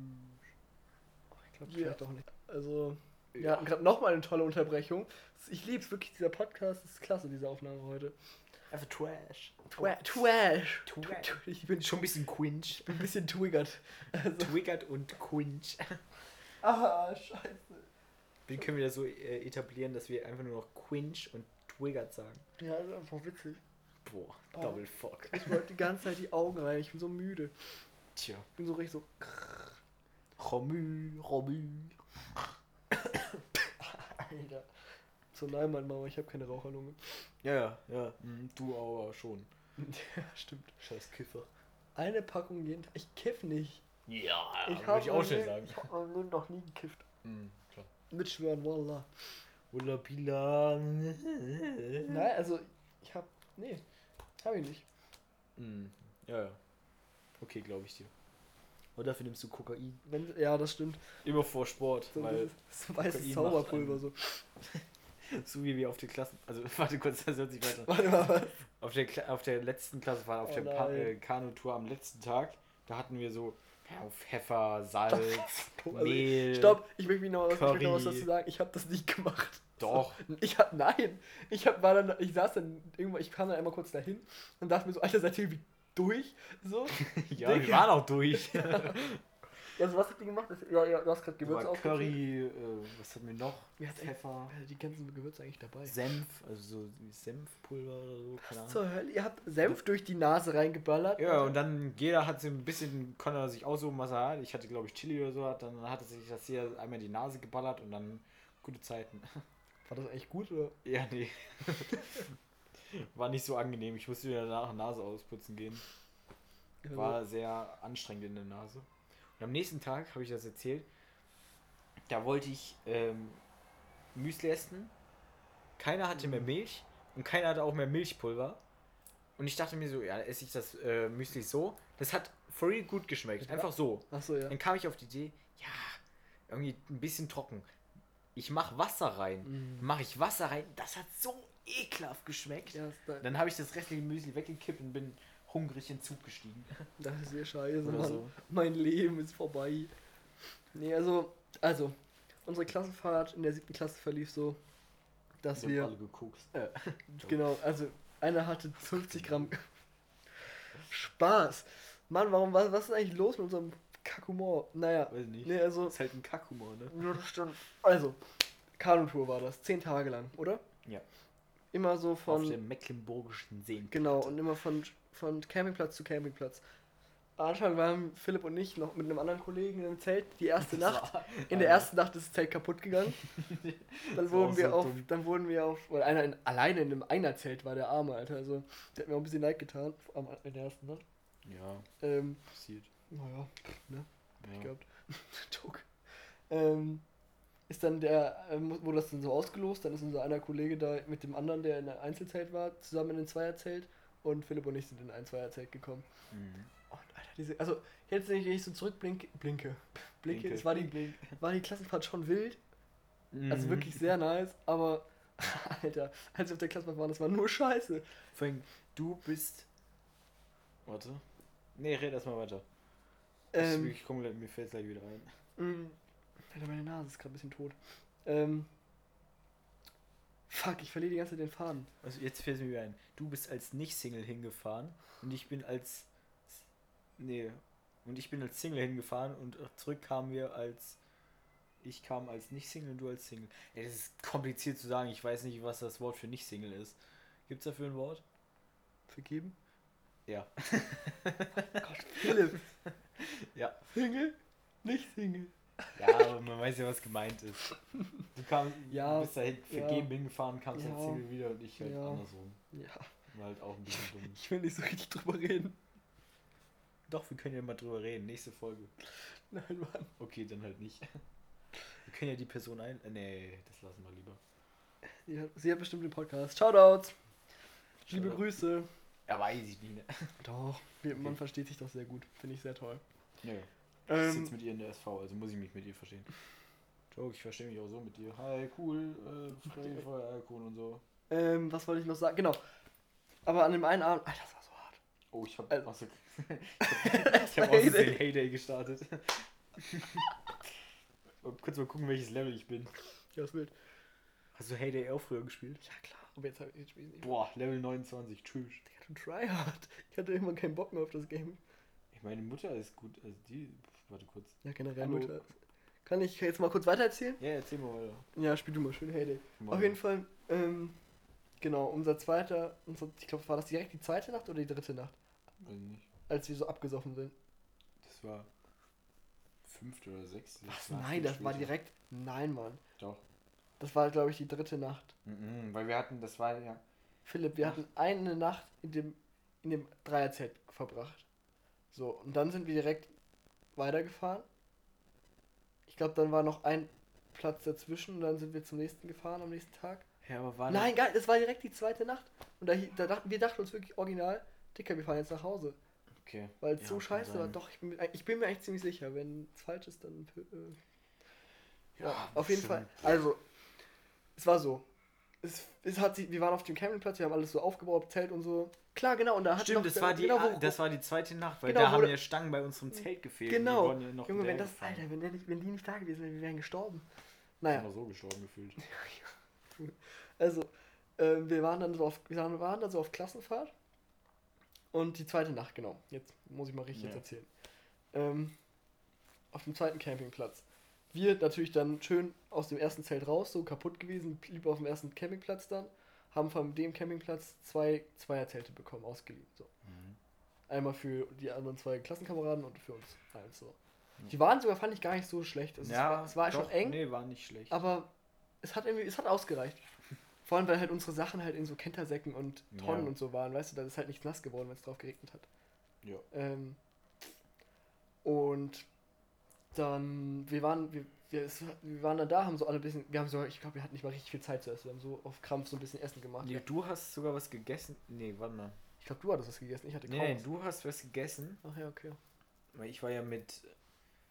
Ach, ich glaube Ja. vielleicht doch nicht. Also, wir hatten gerade nochmal eine tolle Unterbrechung. Ich liebe es wirklich, dieser Podcast ist klasse, diese Aufnahme heute. Einfach Trash. Twa Trash. Trash. Ich bin Schon ein bisschen quinch. ein bisschen triggert. Also, Twiggert und quinch. ah, scheiße. Wie können wir das so äh, etablieren, dass wir einfach nur noch quinch und twiggert sagen? Ja, das ist einfach witzig. Boah, Oh. Double Fuck. Ich wollte die ganze Zeit die Augen rein. Ich bin so müde. Tja. Ich bin so richtig so. Romü, Romü. Alter. So, nein, Mann, Mama, ich habe keine Raucherlunge. Ja, ja, ja. Hm, du aber schon. ja, stimmt. Scheiß Kiffer. Eine Packung jeden Tag. Ich kiff nicht. Ja, ich würde habe ich auch schon sagen. Ich habe mein noch nie gekifft. Hm, klar. Mitschwören, wallah. Ulla Pila. Nein, also, ich hab. Nee, hab ich nicht. Hm, ja, ja. okay, glaube ich dir. Aber dafür nimmst du Kokain. Wenn, ja, das stimmt. Immer vor Sport, So weil weißes Kokain Zauberpulver so. so wie wir auf der Klasse, also warte kurz, das hört sich weiter. Warte mal, was? Auf der, Kla auf der letzten Klasse war auf Oh der pa äh, Kanutour am letzten Tag, da hatten wir so ja, Pfeffer, Salz, Also, Mehl. Stopp, ich möchte mich noch, was- ich möchte noch was dazu sagen. Ich habe das nicht gemacht. Doch. Ich hab, nein, ich hab, war dann, ich saß dann irgendwann, ich kam dann einmal kurz dahin und dachte mir so, Alter, seid ihr irgendwie durch? So. Ja, wir Digga. waren auch durch. Also was habt ihr gemacht? Ja, ja, du hast gerade Gewürze aufgezählt. Curry, äh, was hatten wir noch? Wie hat's eigentlich- Pfeffer, die ganzen Gewürze eigentlich dabei. Senf, also so Senfpulver oder so, keine Was zur Hölle? Ihr habt Senf durch die Nase reingeballert? Ja, und dann jeder hat so ein bisschen, konnte er sich aussuchen, was er hat. Ich hatte, glaube ich, Chili oder so, hat, dann hat er sich das hier einmal in die Nase geballert und dann gute Zeiten. War das eigentlich gut oder? Ja, nee. War nicht so angenehm. Ich musste wieder danach Nase ausputzen gehen. War sehr anstrengend in der Nase. Und am nächsten Tag habe ich das erzählt. Da wollte ich ähm, Müsli essen. Keiner hatte mehr Milch und keiner hatte auch mehr Milchpulver. Und ich dachte mir so, ja, esse ich das äh, Müsli so. Das hat for real gut geschmeckt. Einfach so. Achso, ja. Dann kam ich auf die Idee, ja, irgendwie ein bisschen trocken. Ich mache Wasser rein. Mhm. Mache ich Wasser rein. Das hat so ekelhaft geschmeckt. ja Dann habe ich das restliche Müsli weggekippt und bin hungrig in den Zug gestiegen. das ist ja scheiße, Oder Mann. so. Mein Leben ist vorbei. Nee, also, also, unsere Klassenfahrt in der siebten Klasse verlief so, dass wir, alle gekokst. Äh, genau, also, einer hatte 50 Gramm Spaß. Mann, warum, was, was ist eigentlich los mit unserem Kackhumor? Naja, weiß nicht. nee, also, ist halt ein Kackhumor, ne? Ja, das stimmt. Also, Kanutour war das, zehn Tage lang, oder? Ja. Immer so Auf von, dem mecklenburgischen Seen. genau, und immer von, von Campingplatz zu Campingplatz. Am Anfang waren Philipp und ich noch mit einem anderen Kollegen im Zelt die erste Nacht. In der ersten Nacht ist das Zelt kaputt gegangen. Dann wurden wir so auf, dumm. dann wurden wir auf, weil einer in, alleine in einem Einerzelt war der Arme, Alter. Also, der hat mir auch ein bisschen leid getan am, in der ersten Nacht. Ja, Ähm, passiert. naja, ne? Ja. gehabt. Joke. Ähm, ist dann der, ähm, wurde das dann so ausgelost, dann ist unser einer Kollege da mit dem anderen, der in einem Einzelzelt war, zusammen in ein Zweierzelt und Philipp und ich sind in ein Zweierzelt gekommen. Mhm. Und Alter, diese, also jetzt wenn ich so zurückblinke, blinke, blinke, es war die, war die Klassenfahrt schon wild, also Mhm. wirklich sehr nice, aber Alter, als wir auf der Klassenfahrt waren, das war nur Scheiße. Vor allem, du bist. Warte. Nee, red erstmal weiter. Ähm, ich komme mir fällt gleich wieder ein. Alter, meine Nase ist gerade ein bisschen tot. Ähm, fuck, ich verliere die ganze Zeit den Faden. Also jetzt fällt es mir wieder ein. Du bist als Nicht-Single hingefahren und ich bin als. Nee. Und ich bin als Single hingefahren und zurück kamen wir als. Ich kam als Nicht-Single und du als Single. Ey, das ist kompliziert zu sagen. Ich weiß nicht, was das Wort für Nicht-Single ist. Gibt's dafür ein Wort? Vergeben? Ja. Gott, Philipp. Ja. Single? Nicht Single. Ja, aber man weiß ja, was gemeint ist. Du kamst, Ja, bist dahin ja. vergeben hingefahren, kamst Ja. Single wieder und ich halt Ja. andersrum. Ja, War halt auch ein bisschen dumm. ich will nicht so richtig drüber reden. Doch, wir können ja mal drüber reden. Nächste Folge. Nein, Mann. Okay, dann halt nicht. Wir können ja die Person ein. Äh, nee, das lassen wir lieber. Sie hat, sie hat bestimmt den Podcast. Shoutouts. Liebe Shoutout. Grüße. Ja, weiß ich nicht. Ne? Doch, man versteht sich doch sehr gut. Finde ich sehr toll. Nö. Ich Ähm, sitze mit ihr in der SV, also muss ich mich mit ihr verstehen. Joke, ich verstehe mich auch so mit dir. Hi, cool, äh, Spray, Feuer, Alkohol und so. ähm, was wollte ich noch sagen? Genau. Aber an dem einen Abend. Alter, das war so hart. Oh, ich hab. Also- Achso. ich hab aus Versehen Heyday gestartet. Kurz mal gucken, welches Level ich bin. Ja, ist wild. Hast du Heyday auch früher gespielt? Ja, klar. Aber jetzt, hab ich- ich nicht. Boah, Level 29, tschüss. Digga, du tryhard. Ich hatte irgendwann keinen Bock mehr auf das Game. Ich meine Mutter ist gut, also die. Warte kurz. Ja, generell Hallo. Kann ich jetzt mal kurz weitererzählen? Ja, erzähl mal weiter. Ja, spiel du mal schön Heyday. Mal. Auf jeden Fall, ähm, genau, unser zweiter, unser, ich glaube, war das direkt die zweite Nacht oder die dritte Nacht, Weiß nicht. als wir so abgesoffen sind? Das war. Fünfte oder sechste. Was? war Nein, das war später. direkt, nein, Mann. Doch. Das war, glaube ich, die dritte Nacht. Mhm, weil wir hatten, das war ja. Philipp, wir hatten eine Nacht in dem, in dem Dreierzelt verbracht. So, und dann sind wir direkt weitergefahren. Ich glaube, dann war noch ein Platz dazwischen und dann sind wir zum nächsten gefahren am nächsten Tag. Ja, aber war Nein, geil, das war direkt die zweite Nacht. Und da, da dachten wir dachten uns wirklich original, Dicker, wir fahren jetzt nach Hause. Okay. Weil es Ja, so scheiße war. Doch, ich bin, mir- ich bin mir echt ziemlich sicher. Wenn es falsch ist, dann. Äh, ja, Ja, auf jeden bestimmt. Fall. Also, es war so. Es, es hat sich, wir waren auf dem Campingplatz, wir haben alles so aufgebaut, Zelt und so. Klar, genau. Und da hat Stimmt, noch, das war, die, genau, wo- das war die zweite Nacht, weil Genau, da haben ja Stangen bei unserem Zelt gefehlt. Genau. Ja Junge, wenn das, hinterhergefahren. Alter, wenn, der nicht, wenn die nicht da gewesen wären, wir wären gestorben. Ich Naja, auch so gestorben gefühlt. also, ähm, wir waren dann so auf, wir waren, dann so auf Klassenfahrt. Und die zweite Nacht, genau. Jetzt muss ich mal richtig Ja. erzählen. Ähm, auf dem zweiten Campingplatz. Wir natürlich dann schön aus dem ersten Zelt raus, so kaputt gewesen, lieber auf dem ersten Campingplatz dann. Haben von dem Campingplatz zwei Zweierzelte bekommen, ausgeliehen. So. Mhm. Einmal für die anderen zwei Klassenkameraden und für uns eins so. Ja. Die waren sogar, fand ich, gar nicht so schlecht. Also ja, es war, es war doch, schon eng, Nee, war nicht schlecht. aber es hat irgendwie, es hat ausgereicht. Vor allem, weil halt unsere Sachen halt in so Kentersäcken und Tonnen Ja. und so waren, weißt du, da ist halt nichts nass geworden, wenn es drauf geregnet hat. ja. Ähm, und dann, wir waren, wir, wir, wir waren dann da, haben so alle ein bisschen, wir haben so, ich glaube, wir hatten nicht mal richtig viel Zeit zu essen. Wir haben so auf Krampf so ein bisschen Essen gemacht. Nee, du hast sogar was gegessen. Nee, warte mal. Ich glaube, du hattest was gegessen, ich hatte kaum Nee, was. du hast was gegessen. Ach ja, okay. Weil ich war ja mit,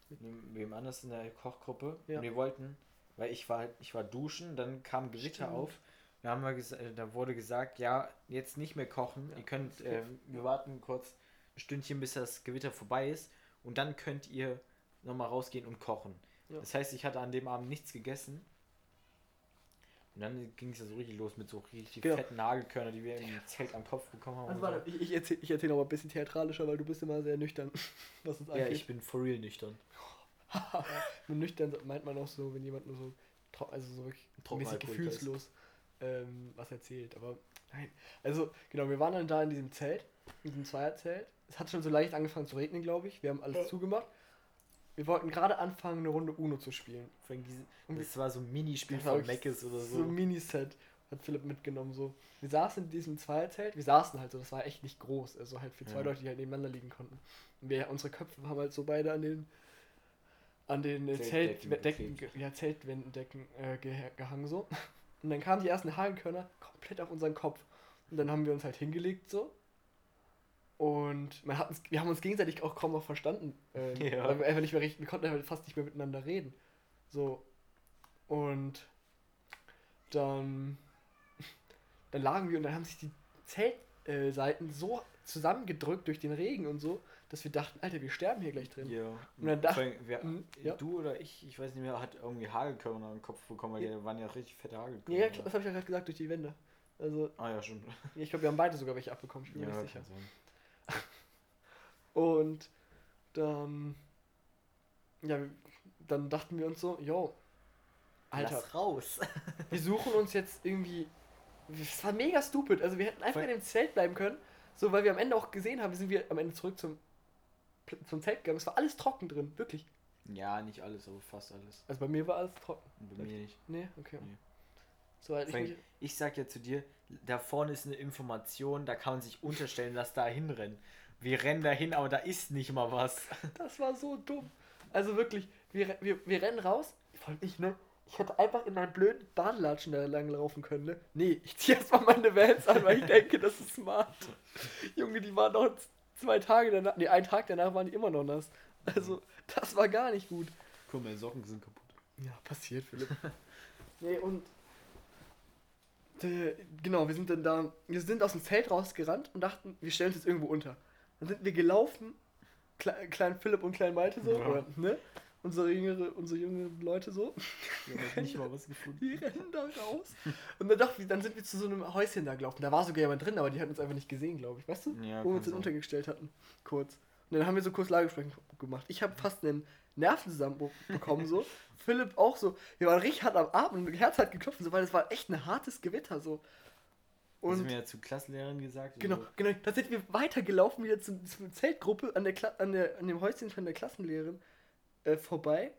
mit wem anders in der Kochgruppe. Ja. Und wir wollten, weil ich war ich war duschen, dann kam Gewitter Stimmt. auf. Da, haben wir da wurde gesagt, ja, jetzt nicht mehr kochen. Ja, Ihr könnt, äh, wir warten kurz ein Stündchen, bis das Gewitter vorbei ist. Und dann könnt ihr nochmal rausgehen und kochen. Ja. Das heißt, ich hatte an dem Abend nichts gegessen. Und dann ging es ja so richtig los mit so richtig Genau. fetten Nagelkörner, die wir im Zelt am Kopf bekommen haben. Also warte, ich, ich erzähle ich erzähl noch mal ein bisschen theatralischer, weil du bist immer sehr nüchtern, was uns so. Ja, angeht. ich bin for real nüchtern. Mit nüchtern meint man auch so, wenn jemand nur so, also so wirklich mäßig gefühlslos ähm, was erzählt. Aber nein. Also, genau, wir waren dann da in diesem Zelt, in diesem Zweierzelt. Es hat schon so leicht angefangen zu regnen, glaube ich. Wir haben alles Ja. zugemacht. Wir wollten gerade anfangen, eine Runde Uno zu spielen. Und das war so ein Minispiel von Meckes oder so. So ein Miniset hat Philipp mitgenommen. So. Wir saßen in diesem Zweierzelt, wir saßen halt so, das war echt nicht groß, also halt für zwei Ja. Leute, die halt nebeneinander liegen konnten. Und wir, unsere Köpfe haben halt so beide an den an den äh, Zeltdecken ja, Zeltwändendecken äh, geha- gehangen so. Und dann kamen die ersten Hagelkörner komplett auf unseren Kopf. Und dann haben wir uns halt hingelegt so. Und man hat uns, wir haben uns gegenseitig auch kaum noch verstanden. Ähm, Ja. Weil wir einfach nicht mehr richtig, wir konnten einfach fast nicht mehr miteinander reden. So. Und dann, dann lagen wir und dann haben sich die Zeltseiten so zusammengedrückt durch den Regen und so, dass wir dachten, Alter, wir sterben hier gleich drin. Ja. Und dann dacht- Vor allem, wer, Mhm, ja. Du oder ich, ich weiß nicht mehr, hat irgendwie Hagelkörner am Kopf bekommen, weil Ja. die waren ja richtig fette Hagelkörner. Ja, das habe ich ja gerade gesagt, durch die Wände. Also, ah ja, stimmt. ich glaube, wir haben beide sogar welche abbekommen, ich bin mir nicht sicher. sein. Und dann, ja, dann dachten wir uns so, yo, Alter, Lass raus. wir suchen uns jetzt irgendwie. Das war mega stupid. Also wir hätten einfach Voll- in dem Zelt bleiben können. So, weil wir am Ende auch gesehen haben, sind wir am Ende zurück zum, zum Zelt gegangen. Es war alles trocken drin, wirklich. Ja, nicht alles, aber fast alles. Also bei mir war alles trocken. Bei mir nicht. Nee, okay. Nee. Soweit ich Vor allem, mich. ich sag ja zu dir, da vorne ist eine Information, da kann man sich unterstellen, dass da hinrennen. Wir rennen dahin, aber da ist nicht mal was. Das war so dumm. Also wirklich, wir, wir, wir rennen raus. Voll ich, ne? Ich hätte einfach in meinen blöden Badelatschen da lang laufen können, ne? Nee, ich zieh erstmal meine Vans an, weil ich denke, das ist smart. Junge, die waren noch zwei Tage danach, nee, einen Tag danach waren die immer noch nass. Also, das war gar nicht gut. Guck, meine Socken sind kaputt. Ja, passiert, Philipp. nee, und. Äh, genau, wir sind dann da. Wir sind aus dem Zelt rausgerannt und dachten, wir stellen uns jetzt irgendwo unter. Dann sind wir gelaufen. Kle Klein Philipp und Klein Malte so, Ja. oder, ne? Unsere jüngere, unsere jüngeren Leute so. Wir haben nicht mal was gefunden. Die rennen da raus. Und dann, wir, dann sind wir zu so einem Häuschen da gelaufen. Da war sogar jemand drin, aber die hatten uns einfach nicht gesehen, glaube ich. Weißt du? Ja, Wo wir uns dann untergestellt hatten. Kurz. Und dann haben wir so kurz Lagebesprechung gemacht. Ich habe fast einen Nervenzusammenbruch bekommen, so. Philipp auch so. Wir waren richtig hart am Atmen und Herz hat geklopft, so, weil es war echt ein hartes Gewitter, so. Und Und mir ja zur Klassenlehrerin gesagt. genau, so, genau, dann sind wir weitergelaufen wieder zur, zur Zeltgruppe an der, Kla an der an dem Häuschen von der Klassenlehrerin äh, vorbei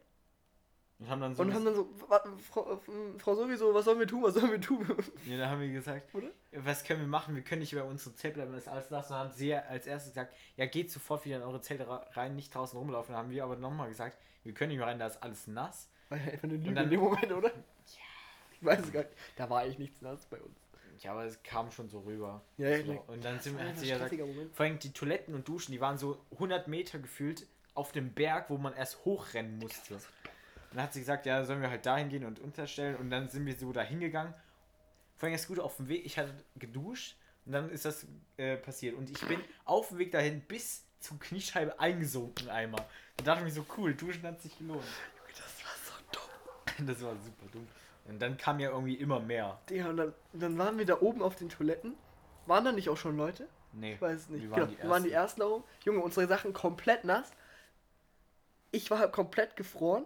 Und haben dann so. und haben dann so, "Wa- Frau, äh, Frau sowieso, was sollen wir tun, was sollen wir tun? ja, dann haben wir gesagt, Oder? was können wir machen? Wir können nicht über unsere Zelt bleiben, das ist alles nass. Und haben sie als erstes gesagt, ja, geht sofort wieder in eure Zelte rein, nicht draußen rumlaufen. Dann haben wir aber nochmal gesagt, wir können nicht mehr rein, da ist alles nass. War ja einfach eine Lüge dann- in dem Moment, oder? Ja. Ich weiß es gar nicht. Da war eigentlich nichts nass bei uns. Ja, aber es kam schon so rüber. Ja, ja, so. Und dann sind wir, sie ja gesagt, vor allem die Toiletten und Duschen, die waren so 100 Meter gefühlt auf dem Berg, wo man erst hochrennen musste. Und dann hat sie gesagt, ja, sollen wir halt dahin gehen und unterstellen. Und dann sind wir so dahin gegangen. Vor allem das Gute auf dem Weg, ich hatte geduscht und dann ist das äh, passiert. Und ich bin auf dem Weg dahin bis zur Kniescheibe eingesunken einmal. Da dachte ich mir so, cool, duschen hat sich gelohnt. Das war so dumm. Das war super dumm. Und dann kam ja irgendwie immer mehr. Digga, und dann, dann waren wir da oben auf den Toiletten. Waren da nicht auch schon Leute? Nee, Ich weiß es nicht. wir Genau, waren die wir waren die Ersten. da oben. Junge, unsere Sachen komplett nass. Ich war halt komplett gefroren.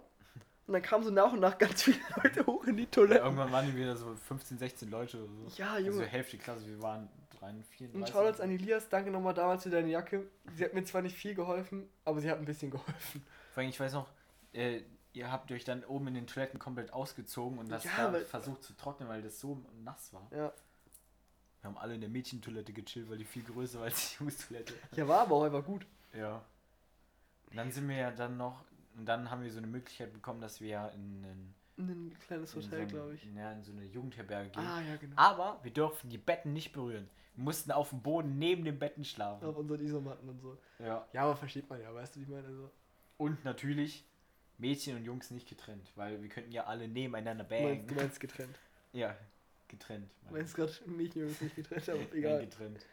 Und dann kamen so nach und nach ganz viele Leute hoch in die Ja, Toilette. irgendwann waren wir wieder so 15, 16 Leute oder so. Ja, Also Junge. Hälfte Klasse, wir waren 3, 4, Und Shoutouts an Elias, danke nochmal damals für deine Jacke. Sie hat mir zwar nicht viel geholfen, aber sie hat ein bisschen geholfen. Vor allem, ich weiß noch, äh, ihr habt euch dann oben in den Toiletten komplett ausgezogen und das Ja, dann weil- versucht zu trocknen, weil das so nass war. Ja. Wir haben alle in der Mädchentoilette gechillt, weil die viel größer war als die Jungstoilette. Ja, war aber auch einfach gut. Ja. Und dann sind wir ja dann noch, und dann haben wir so eine Möglichkeit bekommen, dass wir ja in, einen- Ein kleines in, so, Hotel, ein- glaube ich. Ja, in so eine Jugendherberge gehen. Ah, ja, genau. Aber wir durften die Betten nicht berühren. Wir mussten auf dem Boden neben den Betten schlafen. Auf unseren Isomatten und so. Ja. Ja, aber versteht man ja, weißt du, wie ich meine? Also, Und natürlich Mädchen und Jungs nicht getrennt, weil wir könnten ja alle nebeneinander meinst, du bangen. meinst getrennt. Ja, getrennt. Du meinst gerade Mädchen und Jungs nicht getrennt, aber Nein, egal. getrennt.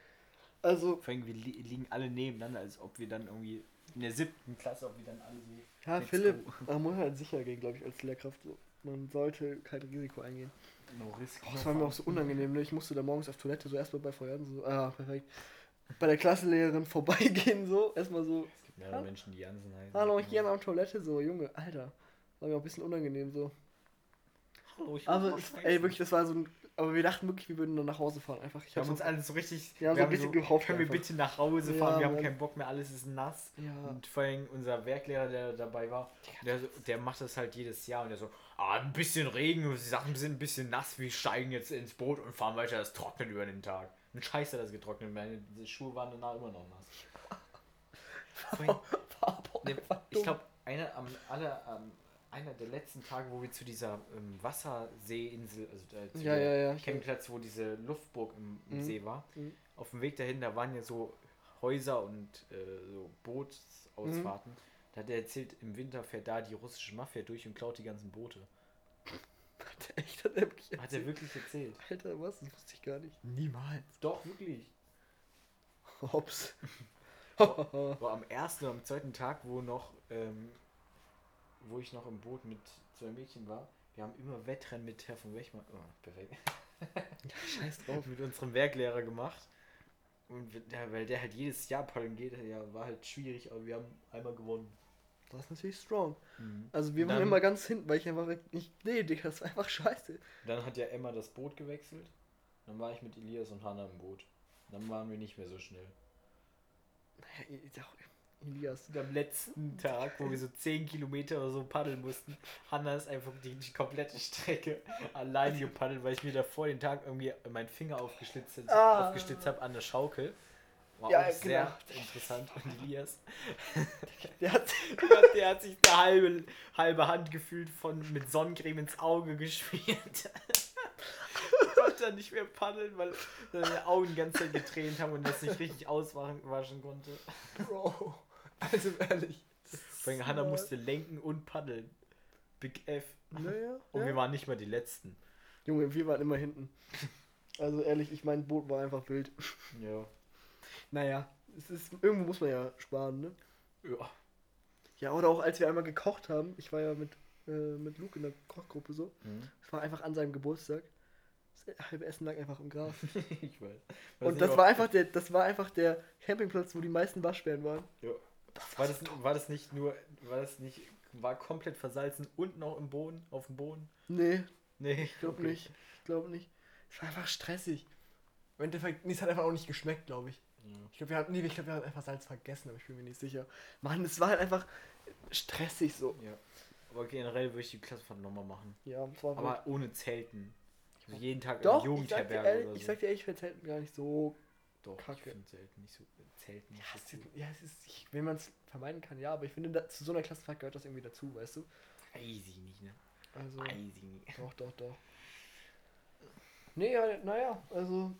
Also, Vor allem, wir li liegen alle nebeneinander, als ob wir dann irgendwie in der siebten Klasse, ob wir dann alle so. ja, Philipp, man muss halt sicher gehen, glaube ich, als Lehrkraft. Man sollte kein Risiko eingehen. No risk. Boah, das war mir auch so unangenehm, ne? Ich musste da morgens auf Toilette so erstmal bei Feuern so, ah, perfekt. Bei der Klassenlehrerin vorbeigehen, so, erstmal so, Mehrere Menschen, die Jansen heißen. hallo, ich gehe mal auf Toilette, so, Junge, Alter. War mir auch ein bisschen unangenehm, so. Hallo, ich Aber, es- ey, wirklich, das war so ein, aber wir dachten wirklich, wir würden dann nach Hause fahren, einfach. Ich Wir hab haben uns so, alle so richtig. Ja, so wir ein haben bisschen gehofft Können wir einfach. bitte nach Hause Ja, fahren? wir haben Mann. keinen Bock mehr, alles ist nass. ja, Und vor allem unser Werklehrer, der dabei war, der, so- der macht das halt jedes Jahr und der so, ah, ein bisschen Regen, die Sachen sind ein bisschen nass, wir steigen jetzt ins Boot und fahren weiter, das trocknet über den Tag. Und scheiße, das getrocknet, meine Schuhe waren danach immer noch nass. Vor allem- war aber auch Ne, einfach ich glaube, einer, am, aller, am, einer der letzten Tage, wo wir zu dieser ähm, Wasserseeinsel, also da, zu Ja, ja, ja. Campingplatz, wo diese Luftburg im, im Mhm. See war, Mhm. auf dem Weg dahin, da waren ja so Häuser und äh, so Bootsausfahrten. Mhm. Da hat er erzählt, im Winter fährt da die russische Mafia durch und klaut die ganzen Boote. Hat der echt, hat der wirklich Hat er erzählt? wirklich erzählt? Alter, was? Das wusste ich gar nicht. Niemals. Doch, wirklich. Hops. War am ersten oder am zweiten Tag, wo noch, ähm, wo ich noch im Boot mit zwei Mädchen war, wir haben immer Wettrennen mit Herr von Wechmann. Oh, perfekt. Scheiß drauf. mit unserem Werklehrer gemacht. Und der, weil der halt jedes Jahr paddeln geht, ja, war halt schwierig, aber wir haben einmal gewonnen. Das ist natürlich strong. Also wir waren Dann- immer ganz hinten, weil ich einfach nicht. Nee, Digga, das war einfach scheiße. Dann hat ja Emma das Boot gewechselt. Dann war ich mit Elias und Hannah im Boot. Dann waren wir nicht mehr so schnell. Elias. Und am letzten Tag, wo wir so 10 Kilometer oder so paddeln mussten, Hannah ist einfach die, die komplette Strecke allein gepaddelt, weil ich mir davor den Tag irgendwie meinen Finger aufgeschlitzt, Ah. aufgeschlitzt habe an der Schaukel. War Ja, auch sehr genau. interessant. Und Elias, Der hat. der hat sich eine halbe, halbe Hand gefühlt von mit Sonnencreme ins Auge geschmiert. Dann nicht mehr paddeln, weil seine Augen die ganze Zeit getränt haben und das nicht richtig auswaschen waschen konnte. Bro. Also ehrlich. Vor allem Hannah musste lenken und paddeln. Big F. Naja. Und ja. wir waren nicht mal die Letzten. Junge, wir waren immer hinten. Also ehrlich, ich mein Boot war einfach wild. Ja. Naja, es ist, irgendwo muss man ja sparen, ne? Ja. Ja, oder auch als wir einmal gekocht haben, ich war ja mit, äh, mit Luke in der Kochgruppe so, es war einfach an seinem Geburtstag. Das halbe Essen lag einfach im Gras. ich weiß. Und das war einfach der, das war einfach der Campingplatz, wo die meisten Waschbären waren. Ja. War das, war das nicht nur, war das nicht, war komplett versalzen und noch im Boden, auf dem Boden? Nee, Nee, ich glaube okay. nicht. Ich glaube nicht. Es war einfach stressig. Im Endeffekt, nee, es hat einfach auch nicht geschmeckt, glaube ich. Ja. Ich glaube, wir hatten, nee, ich glaube, wir hatten einfach Salz vergessen, aber ich bin mir nicht sicher. Mann, es war halt einfach stressig so. ja. Aber generell würde ich die Klassenfahrt nochmal machen. Ja, war Aber ohne Zelten. Also jeden Tag Doch, in ich sag, dir Jugendherberge ehrlich, oder so. ich sag dir ehrlich, ich finde Zelten gar nicht so. Doch, Kacke. ich finde Zelten nicht so. Zelten nicht Ja, so es ist, ja, es ist ich, wenn man es vermeiden kann, ja, aber ich finde, da, zu so einer Klassenfahrt gehört das irgendwie dazu, weißt du? Weiß ich nicht, ne? Also, Weiß ich nicht. doch, doch, doch. Nee, ja, naja, also.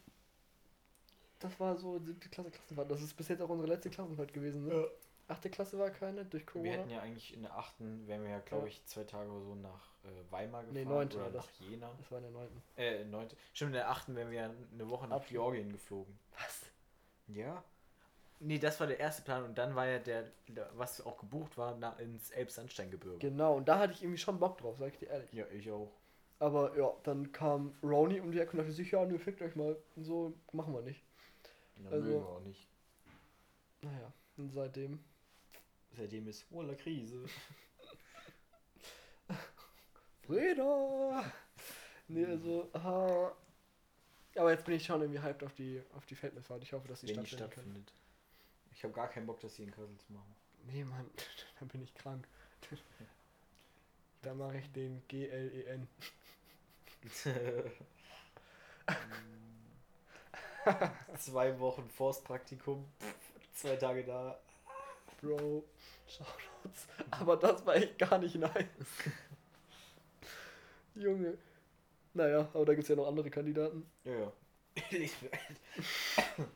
Das war so siebte Klasse Klassenfahrt. Das ist bis jetzt auch unsere letzte Klassenfahrt gewesen, ne? Achte Klasse war keine, durch Wir Corona. hätten ja eigentlich in der achten, wären wir ja, glaube Ja. ich, zwei Tage oder so nach Weimar gefahren. Nee, neunte oder war das. nach Jena. Das war in der neunten. Äh, neunte. Stimmt, in der achten wären wir eine Woche nach Abschluss. Georgien geflogen. Was? Ja. Nee, das war der erste Plan und dann war ja der, was auch gebucht war, na, ins Elbsandsteingebirge. Genau, und da hatte ich irgendwie schon Bock drauf, sag ich dir ehrlich. Ja, ich auch. Aber ja, dann kam Roni um die Ecke und dachte sich, ja, nö, fickt euch mal. Und so machen wir nicht. Ja, Also- mögen wir auch nicht. Naja, und seitdem. Seitdem ist oh la Krise. Freda! Nee, also, ah. Aber jetzt bin ich schon irgendwie hyped auf die, auf die Feldmessfahrt. Ich hoffe, dass die Wenn stattfinden kann. stattfindet. Ich habe gar keinen Bock, das hier in Kassel zu machen. Nee, Mann, dann bin ich krank. Da mache ich den G-L-E-N. Zwei Wochen Forstpraktikum, zwei Tage da. Bro, Shoutouts. Aber das war echt gar nicht nice. Junge. Naja, aber da gibt es ja noch andere Kandidaten. Ja, ja.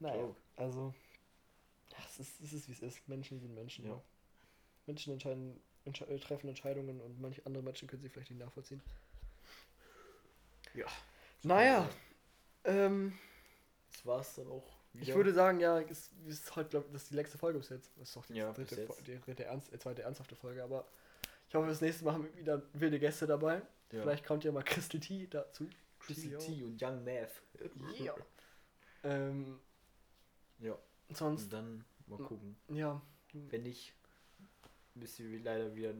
Naja, also. Ja, es ist, es ist wie es ist. Menschen sind Menschen. Ja. Menschen entscheiden, entsche äh, treffen Entscheidungen und manche andere Menschen können sie vielleicht nicht nachvollziehen. ja. Naja, ähm, Das war's dann auch. ich würde sagen, ja, es es ist heute, glaube ich, das ist die letzte Folge bis jetzt. Das ist doch die, Ja, dritte, die dritte ernst, äh, zweite ernsthafte Folge, aber ich hoffe, das nächste Mal haben wir wieder wilde Gäste dabei. Ja. Vielleicht kommt ja mal Crystal T dazu. Yo. T und Young Math. Yeah. Ähm, Ja, sonst, und dann mal gucken. ja, Wenn nicht, müssen wir leider wieder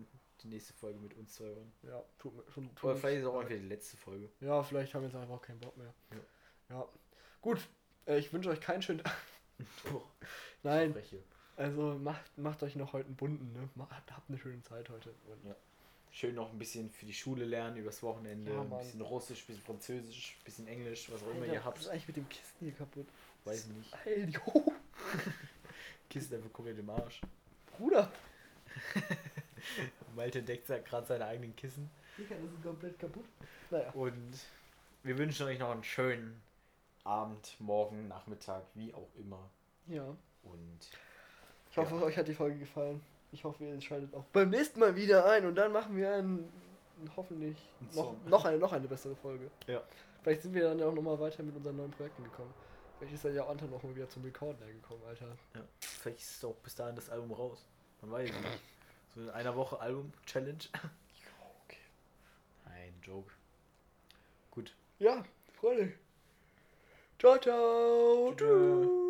die nächste Folge mit uns zwei hören. ja, tut mir schon. Tut Oder vielleicht ist auch einfach die letzte Folge. Ja, vielleicht haben wir jetzt einfach auch keinen Bock mehr. Ja. Ja. Gut, äh, ich wünsche euch keinen schönen Tag. Nein. Also macht, macht euch noch heute einen bunten, ne? Macht, habt eine schöne Zeit heute. Ja. Schön noch ein bisschen für die Schule lernen übers Wochenende. Ja, ein bisschen Russisch, ein bisschen Französisch, ein bisschen Englisch, was auch immer Alter, ihr was habt. ist eigentlich mit dem Kissen hier kaputt? Weiß nicht. Alter, jo, Kiste einfach komplett im Arsch. Bruder. Malte deckt gerade seine eigenen Kissen. Digga, das ist komplett kaputt. Naja. Und wir wünschen euch noch einen schönen Abend, Morgen, Nachmittag, wie auch immer. Ja. Und Ich hoffe, euch hat die Folge gefallen. Ich hoffe, ihr schaltet auch beim nächsten Mal wieder ein und dann machen wir einen, hoffentlich Ein noch, noch, eine, noch eine bessere Folge. Ja. Vielleicht sind wir dann ja auch nochmal weiter mit unseren neuen Projekten gekommen. Vielleicht ist dann ja auch Anton noch mal wieder zum Recorden gekommen, Alter. ja, vielleicht ist auch bis dahin das Album raus. Man weiß es nicht. So in einer Woche Album-Challenge. Okay. Nein, Joke. Gut. Ja, Freunde. Ciao, ciao. Tschüss.